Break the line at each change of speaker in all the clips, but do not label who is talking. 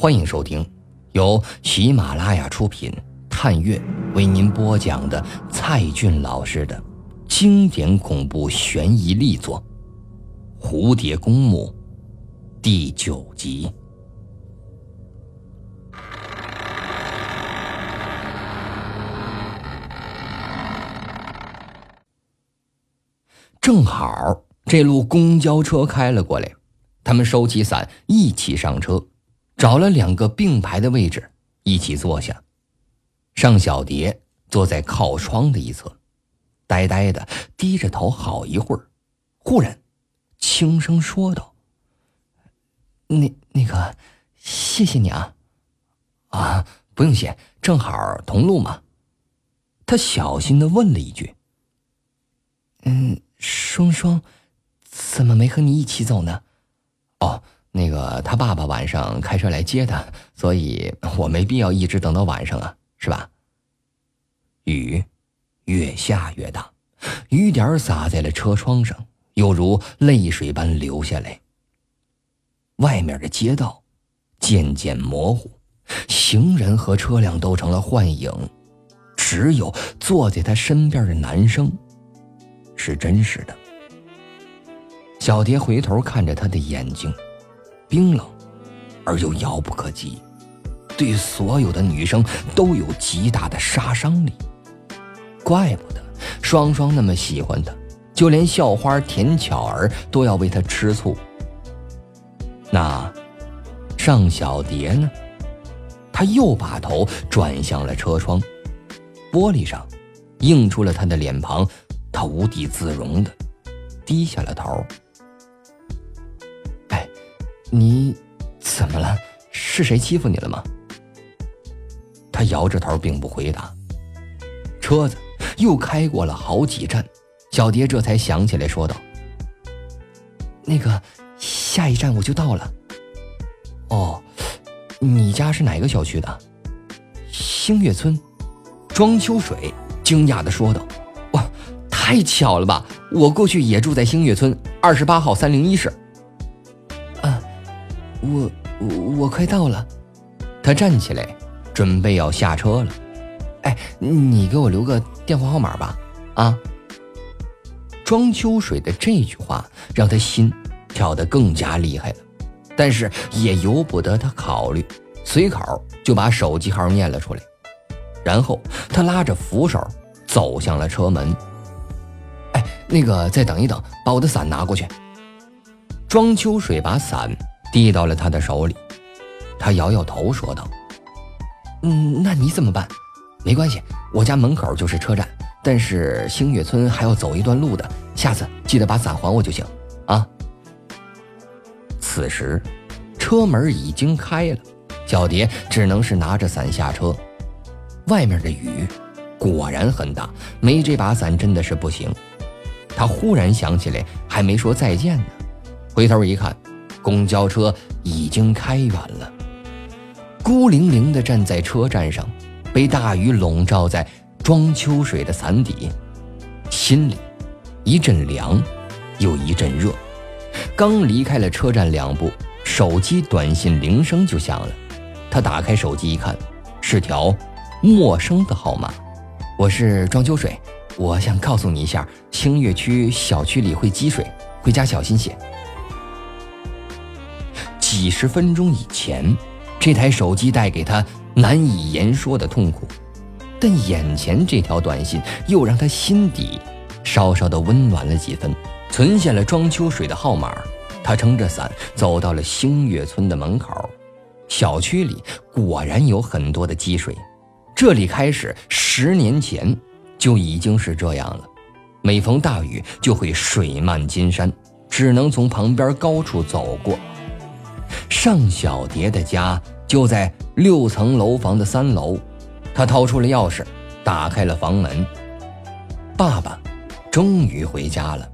欢迎收听由喜马拉雅出品、探月为您播讲的蔡俊老师的经典恐怖悬疑力作《蝴蝶公墓》第九集。正好这路公交车开了过来，他们收起伞，一起上车，找了两个并排的位置，一起坐下。尚小蝶坐在靠窗的一侧，呆呆的低着头好一会儿，忽然轻声说道：“那那个，谢谢你啊，啊，不用谢，正好同路嘛。”他小心的问了一句：“嗯。”双双，怎么没和你一起走呢？哦，那个他爸爸晚上开车来接他，所以我没必要一直等到晚上啊，是吧？雨越下越大，雨点洒在了车窗上，犹如泪水般流下来。外面的街道渐渐模糊，行人和车辆都成了幻影，只有坐在他身边的男生。是真实的。小蝶回头看着他的眼睛，冰冷而又遥不可及，对所有的女生都有极大的杀伤力。怪不得双双那么喜欢他，就连校花田巧儿都要为他吃醋。那尚小蝶呢？他又把头转向了车窗，玻璃上映出了他的脸庞。他无地自容的低下了头。你怎么了？是谁欺负你了吗？他摇着头，并不回答。车子又开过了好几站，小蝶这才想起来，说道：“那个，下一站我就到了。”哦，你家是哪个小区的？星月村。庄秋水惊讶的说道。哇太巧了吧！我过去也住在星月村二十八号三零一室。啊，我我快到了。他站起来，准备要下车了。哎，你给我留个电话号码吧。啊！庄秋水的这句话让他心跳得更加厉害了，但是也由不得他考虑，随口就把手机号念了出来。然后他拉着扶手走向了车门。哎那个，再等一等，把我的伞拿过去。庄秋水把伞递到了他的手里，他摇摇头说道：“嗯，那你怎么办？没关系，我家门口就是车站，但是星月村还要走一段路的。下次记得把伞还我就行，啊。”此时，车门已经开了，小蝶只能是拿着伞下车。外面的雨果然很大，没这把伞真的是不行。他忽然想起来，还没说再见呢。回头一看，公交车已经开远了，孤零零地站在车站上，被大雨笼罩在庄秋水的伞底，心里一阵凉，又一阵热。刚离开了车站两步，手机短信铃声就响了。他打开手机一看，是条陌生的号码：“我是庄秋水。”我想告诉你一下，星月区小区里会积水，回家小心些。几十分钟以前，这台手机带给他难以言说的痛苦，但眼前这条短信又让他心底稍稍的温暖了几分。存下了庄秋水的号码，他撑着伞走到了星月村的门口。小区里果然有很多的积水，这里开始十年前。就已经是这样了，每逢大雨就会水漫金山，只能从旁边高处走过。尚小蝶的家就在六层楼房的三楼，他掏出了钥匙，打开了房门。爸爸终于回家了，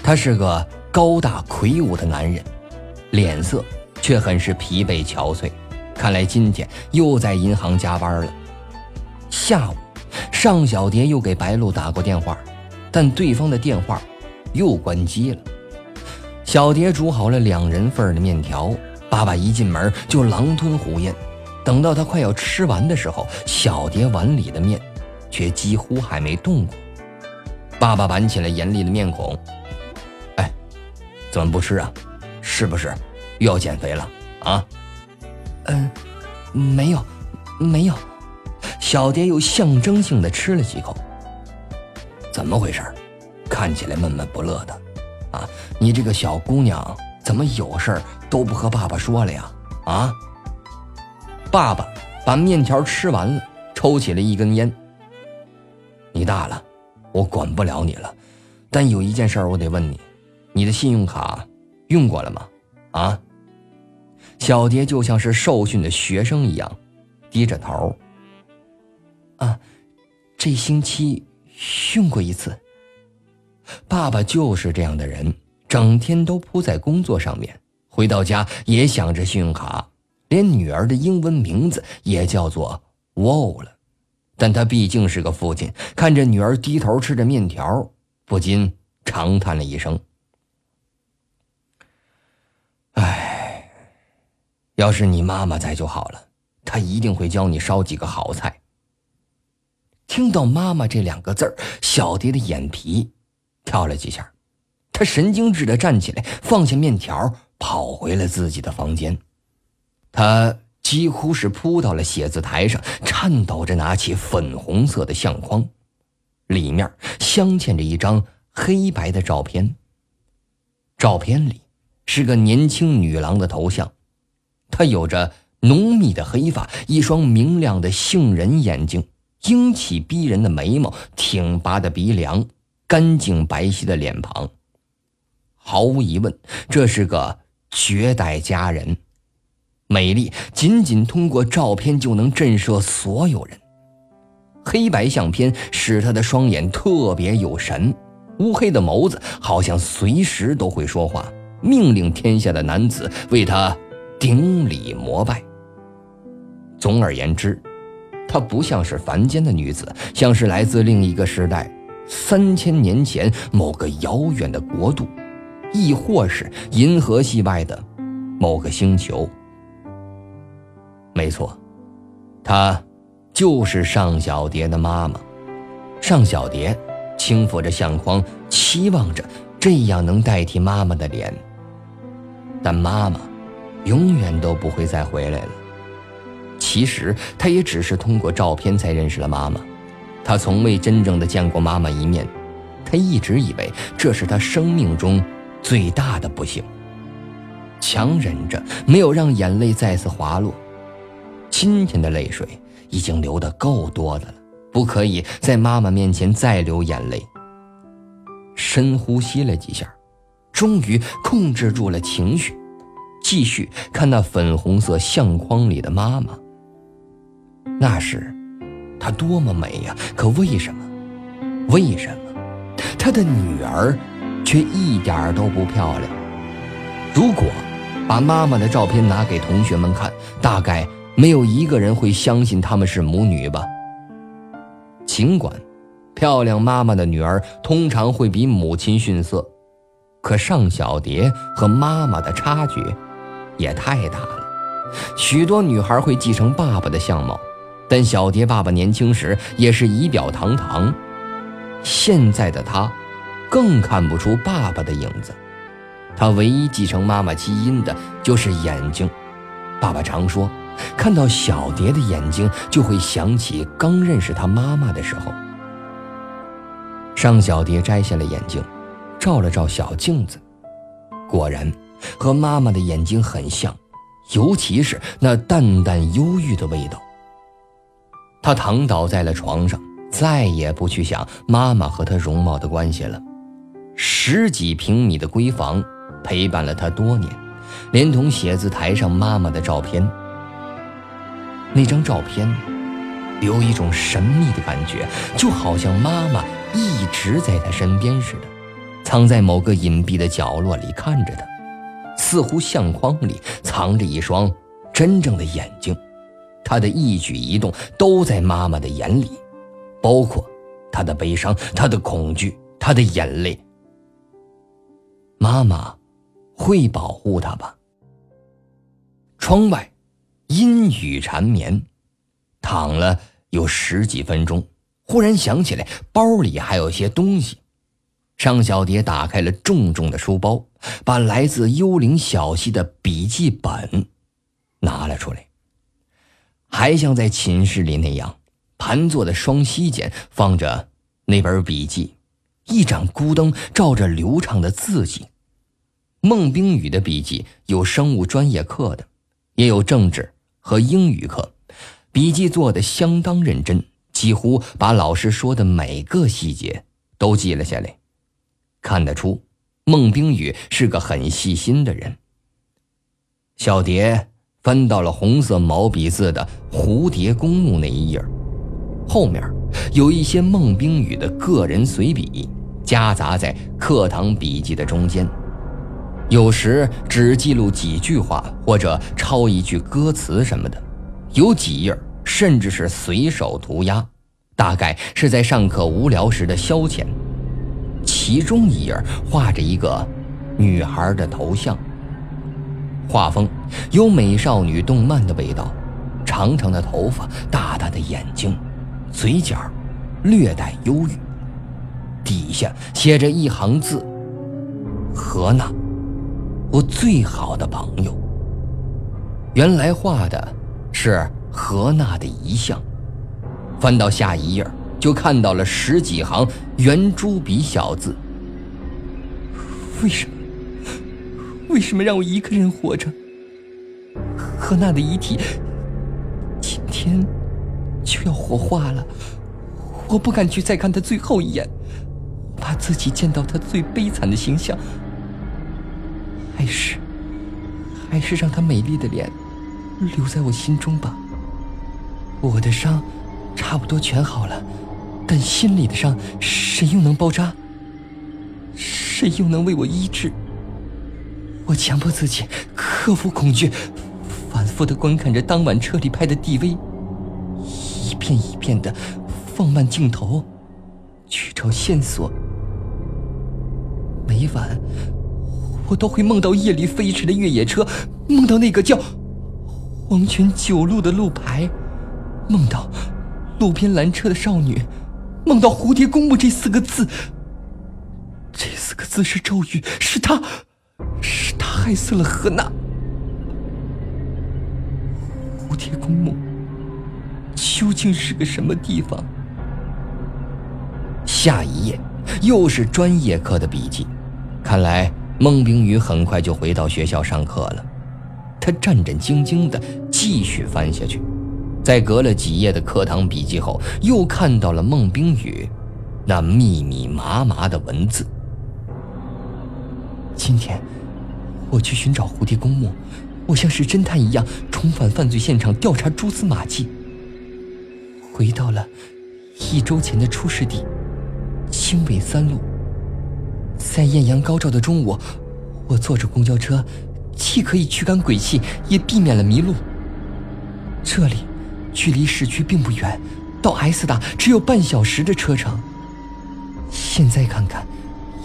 他是个高大魁梧的男人，脸色却很是疲惫憔悴，看来今天又在银行加班了。下午。尚小蝶又给白露打过电话，但对方的电话又关机了。小蝶煮好了两人份的面条，爸爸一进门就狼吞虎咽，等到他快要吃完的时候，小蝶碗里的面却几乎还没动过。爸爸板起了严厉的面孔：“哎，怎么不吃啊？是不是又要减肥了啊？”“
嗯，没有，没有。”
小蝶又象征性的吃了几口。怎么回事？看起来闷闷不乐的，啊，你这个小姑娘怎么有事儿都不和爸爸说了呀？啊！爸爸把面条吃完了，抽起了一根烟。你大了，我管不了你了，但有一件事我得问你，你的信用卡用过了吗？啊！小蝶就像是受训的学生一样，低着头。
啊，这星期用过一次。
爸爸就是这样的人，整天都扑在工作上面，回到家也想着信用卡，连女儿的英文名字也叫做 Wall 了。但他毕竟是个父亲，看着女儿低头吃着面条，不禁长叹了一声：“哎，要是你妈妈在就好了，她一定会教你烧几个好菜。”听到“妈妈”这两个字儿，小蝶的眼皮。跳了几下，他神经质的站起来，放下面条，跑回了自己的房间。他几乎是扑到了写字台上，颤抖着拿起粉红色的相框，里面镶嵌着一张黑白的照片。照片里是个年轻女郎的头像，她有着浓密的黑发，一双明亮的杏仁眼睛，英气逼人的眉毛，挺拔的鼻梁。干净白皙的脸庞，毫无疑问，这是个绝代佳人，美丽仅仅通过照片就能震慑所有人。黑白相片使她的双眼特别有神，乌黑的眸子好像随时都会说话，命令天下的男子为她顶礼膜拜。总而言之，她不像是凡间的女子，像是来自另一个时代。三千年前某个遥远的国度，亦或是银河系外的某个星球。没错，她就是尚小蝶的妈妈。尚小蝶轻抚着相框，期望着这样能代替妈妈的脸。但妈妈永远都不会再回来了。其实，她也只是通过照片才认识了妈妈。她从未真正的见过妈妈一面，她一直以为这是她生命中最大的不幸。强忍着没有让眼泪再次滑落，今天的泪水已经流得够多的了，不可以在妈妈面前再流眼泪。深呼吸了几下，终于控制住了情绪，继续看那粉红色相框里的妈妈。那时。她多么美呀！可为什么？为什么她的女儿却一点都不漂亮？如果把妈妈的照片拿给同学们看，大概没有一个人会相信他们是母女吧。尽管漂亮妈妈的女儿通常会比母亲逊色，可尚小蝶和妈妈的差距也太大了。许多女孩会继承爸爸的相貌。但小蝶爸爸年轻时也是仪表堂堂，现在的他，更看不出爸爸的影子。他唯一继承妈妈基因的就是眼睛。爸爸常说，看到小蝶的眼睛，就会想起刚认识他妈妈的时候。尚小蝶摘下了眼镜，照了照小镜子，果然和妈妈的眼睛很像，尤其是那淡淡忧郁的味道。他躺倒在了床上，再也不去想妈妈和他容貌的关系了。十几平米的闺房陪伴了他多年，连同写字台上妈妈的照片。那张照片有一种神秘的感觉，就好像妈妈一直在他身边似的，藏在某个隐蔽的角落里看着他，似乎相框里藏着一双真正的眼睛。他的一举一动都在妈妈的眼里，包括他的悲伤、他的恐惧、他的眼泪。妈妈会保护他吧？窗外阴雨缠绵，躺了有十几分钟，忽然想起来包里还有些东西。尚小蝶打开了重重的书包，把来自幽灵小溪的笔记本拿了出来，还像在寝室里那样，盘坐的双膝间放着那本笔记，一盏孤灯照着流畅的字迹。孟冰雨的笔记有生物专业课的，也有政治和英语课，笔记做的相当认真，几乎把老师说的每个细节都记了下来。看得出，孟冰雨是个很细心的人。小蝶翻到了红色毛笔字的“蝴蝶公墓”那一页，后面有一些孟冰雨的个人随笔，夹杂在课堂笔记的中间，有时只记录几句话或者抄一句歌词什么的，有几页甚至是随手涂鸦，大概是在上课无聊时的消遣。其中一页画着一个女孩的头像，画风有美少女动漫的味道，长长的头发，大大的眼睛，嘴角略带忧郁。底下写着一行字：“何娜，我最好的朋友。”原来画的是何娜的遗像。翻到下一页。就看到了十几行圆珠笔小字。
为什么？为什么让我一个人活着？何娜的遗体今天就要火化了，我不敢去再看她最后一眼，怕自己见到她最悲惨的形象。还是，还是让她美丽的脸留在我心中吧。我的伤差不多全好了。但心里的伤，谁又能包扎？谁又能为我医治？我强迫自己克服恐惧，反复的观看着当晚车里拍的 DV，一遍一遍的放慢镜头，去找线索。每晚，我都会梦到夜里飞驰的越野车，梦到那个叫黄泉九路的路牌，梦到路边拦车的少女。梦到蝴蝶公墓这四个字，这四个字是咒语，是他，是他害死了何娜。蝴蝶公墓究竟是个什么地方？
下一页又是专业课的笔记，看来孟冰雨很快就回到学校上课了。他战战兢兢地继续翻下去。在隔了几页的课堂笔记后，又看到了孟冰雨那密密麻麻的文字。
今天，我去寻找蝴蝶公墓，我像是侦探一样重返犯罪现场调查蛛丝马迹。回到了一周前的出事地——青尾三路。在艳阳高照的中午，我坐着公交车，既可以驱赶鬼气，也避免了迷路。这里。距离市区并不远，到 S 大只有半小时的车程。现在看看，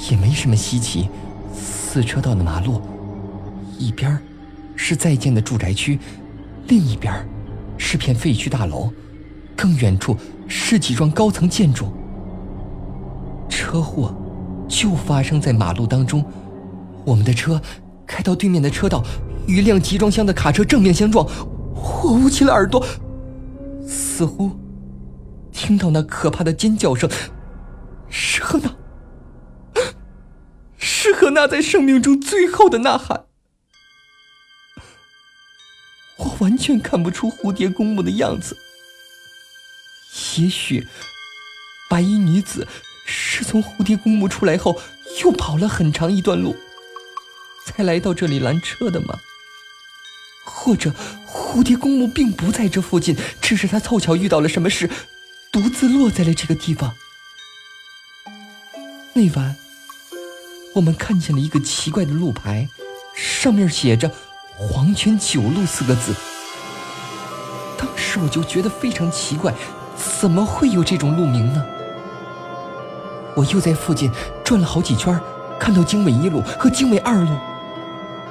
也没什么稀奇。四车道的马路，一边是在建的住宅区，另一边是片废墟大楼，更远处是几幢高层建筑。车祸就发生在马路当中，我们的车开到对面的车道，与一辆集装箱的卡车正面相撞，我捂起了耳朵。似乎听到那可怕的尖叫声，是何娜，是何娜在生命中最后的呐喊。我完全看不出蝴蝶公墓的样子。也许白衣女子是从蝴蝶公墓出来后，又跑了很长一段路，才来到这里拦车的吗？或者？蝴蝶公墓并不在这附近，只是他凑巧遇到了什么事，独自落在了这个地方。那晚，我们看见了一个奇怪的路牌，上面写着“黄泉九路”四个字。当时我就觉得非常奇怪，怎么会有这种路名呢？我又在附近转了好几圈，看到经纬一路和经纬二路，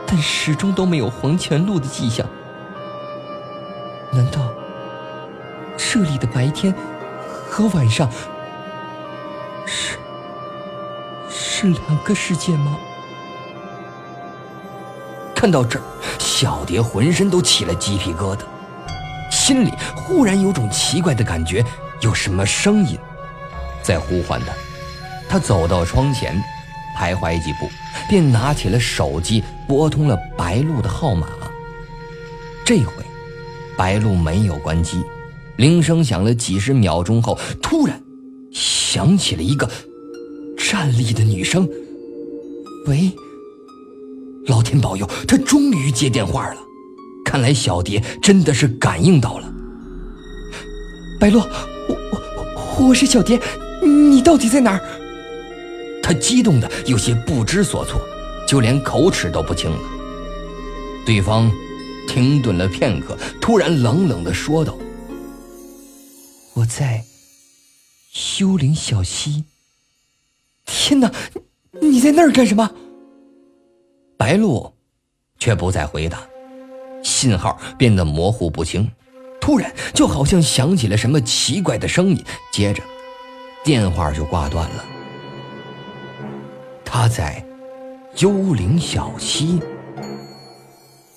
但始终都没有黄泉路的迹象。难道这里的白天和晚上是是两个世界吗？
看到这儿，小蝶浑身都起了鸡皮疙瘩，心里忽然有种奇怪的感觉，有什么声音在呼唤他。他走到窗前，徘徊几步，便拿起了手机，拨通了白露的号码。这回，白露没有关机，铃声响了几十秒钟后，突然响起了一个站立的女声：“喂。”老天保佑，他终于接电话了。看来小蝶真的是感应到了。
白洛，我我我是小蝶，你到底在哪儿？
他激动的有些不知所措，就连口齿都不清了。对方停顿了片刻，突然冷冷的说道：“
我在幽灵小溪。”天哪，你在那儿干什么？
白露，却不再回答，信号变得模糊不清，突然就好像响起了什么奇怪的声音，接着，电话就挂断了。他在幽灵小溪，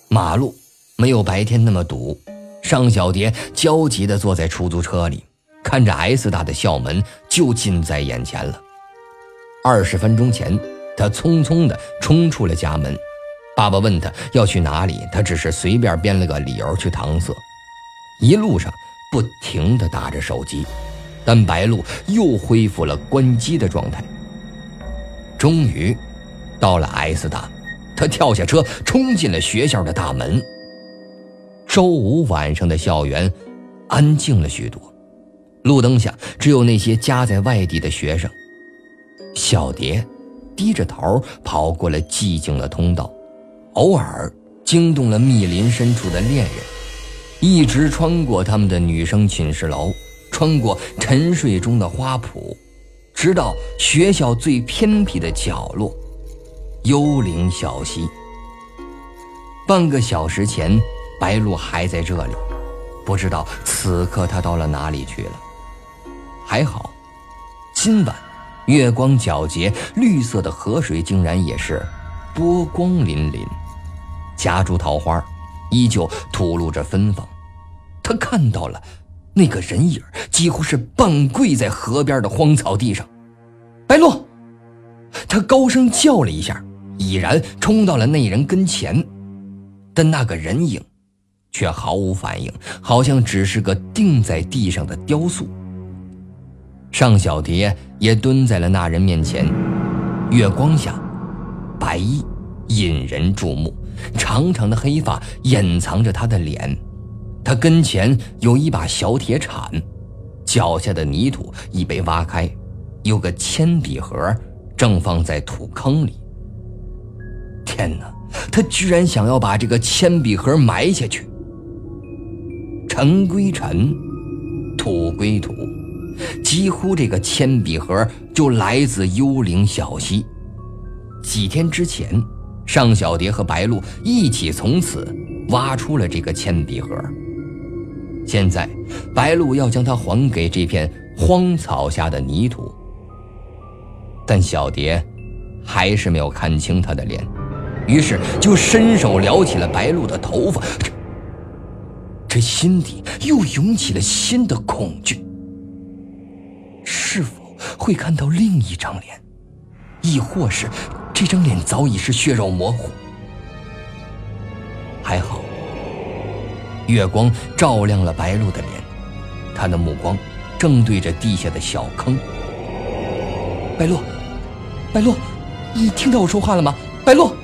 马路没有白天那么堵，尚小蝶焦急地坐在出租车里，看着 S 大的校门就近在眼前了。二十分钟前。他匆匆地冲出了家门，爸爸问他要去哪里，他只是随便编了个理由去搪塞。一路上不停地打着手机，但白露又恢复了关机的状态。终于，到了 S 大，他跳下车冲进了学校的大门。周五晚上的校园安静了许多，路灯下只有那些家在外地的学生。小蝶。低着头跑过了寂静的通道，偶尔惊动了密林深处的恋人，一直穿过他们的女生寝室楼，穿过沉睡中的花圃，直到学校最偏僻的角落——幽灵小溪。半个小时前，白露还在这里，不知道此刻她到了哪里去了。还好，今晚。月光皎洁，绿色的河水竟然也是波光粼粼，夹竹桃花依旧吐露着芬芳。他看到了那个人影，几乎是半跪在河边的荒草地上。白露，他高声叫了一下，已然冲到了那人跟前，但那个人影却毫无反应，好像只是个钉在地上的雕塑。尚小蝶也蹲在了那人面前，月光下，白衣引人注目，长长的黑发掩藏着他的脸，他跟前有一把小铁铲，脚下的泥土已被挖开，有个铅笔盒正放在土坑里。天哪，他居然想要把这个铅笔盒埋下去！尘归尘，土归土。几乎这个铅笔盒就来自幽灵小溪。几天之前，尚小蝶和白露一起从此挖出了这个铅笔盒。现在，白露要将它还给这片荒草下的泥土，但小蝶还是没有看清他的脸，于是就伸手撩起了白露的头发。这，心底又涌起了新的恐惧。是否会看到另一张脸，亦或是这张脸早已是血肉模糊？还好，月光照亮了白露的脸，他的目光正对着地下的小坑。白露，白露，你听到我说话了吗？白露，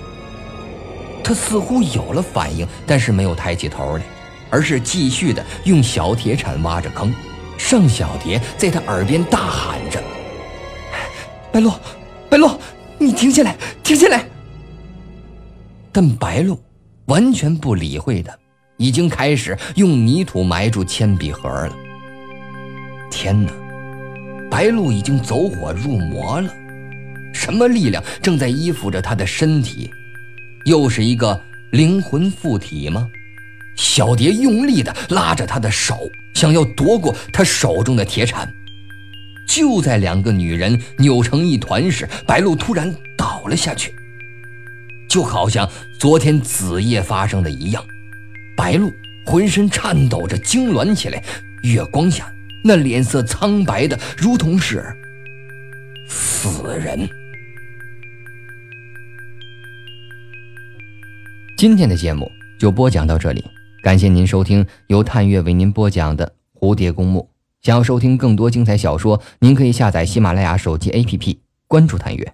他似乎有了反应，但是没有抬起头来，而是继续的用小铁铲挖着坑。尚小蝶在他耳边大喊着：“白露，白露，你停下来，停下来！”但白露完全不理会他，已经开始用泥土埋住铅笔盒了。天哪，白露已经走火入魔了！什么力量正在依附着他的身体？又是一个灵魂附体吗？小蝶用力地拉着他的手，想要夺过他手中的铁铲。就在两个女人扭成一团时，白露突然倒了下去，就好像昨天子夜发生的一样。白露浑身颤抖着痉挛起来，月光下那脸色苍白的如同是死人。
今天的节目就播讲到这里，感谢您收听由探月为您播讲的《蝴蝶公墓》。想要收听更多精彩小说，您可以下载喜马拉雅手机 APP，关注探月。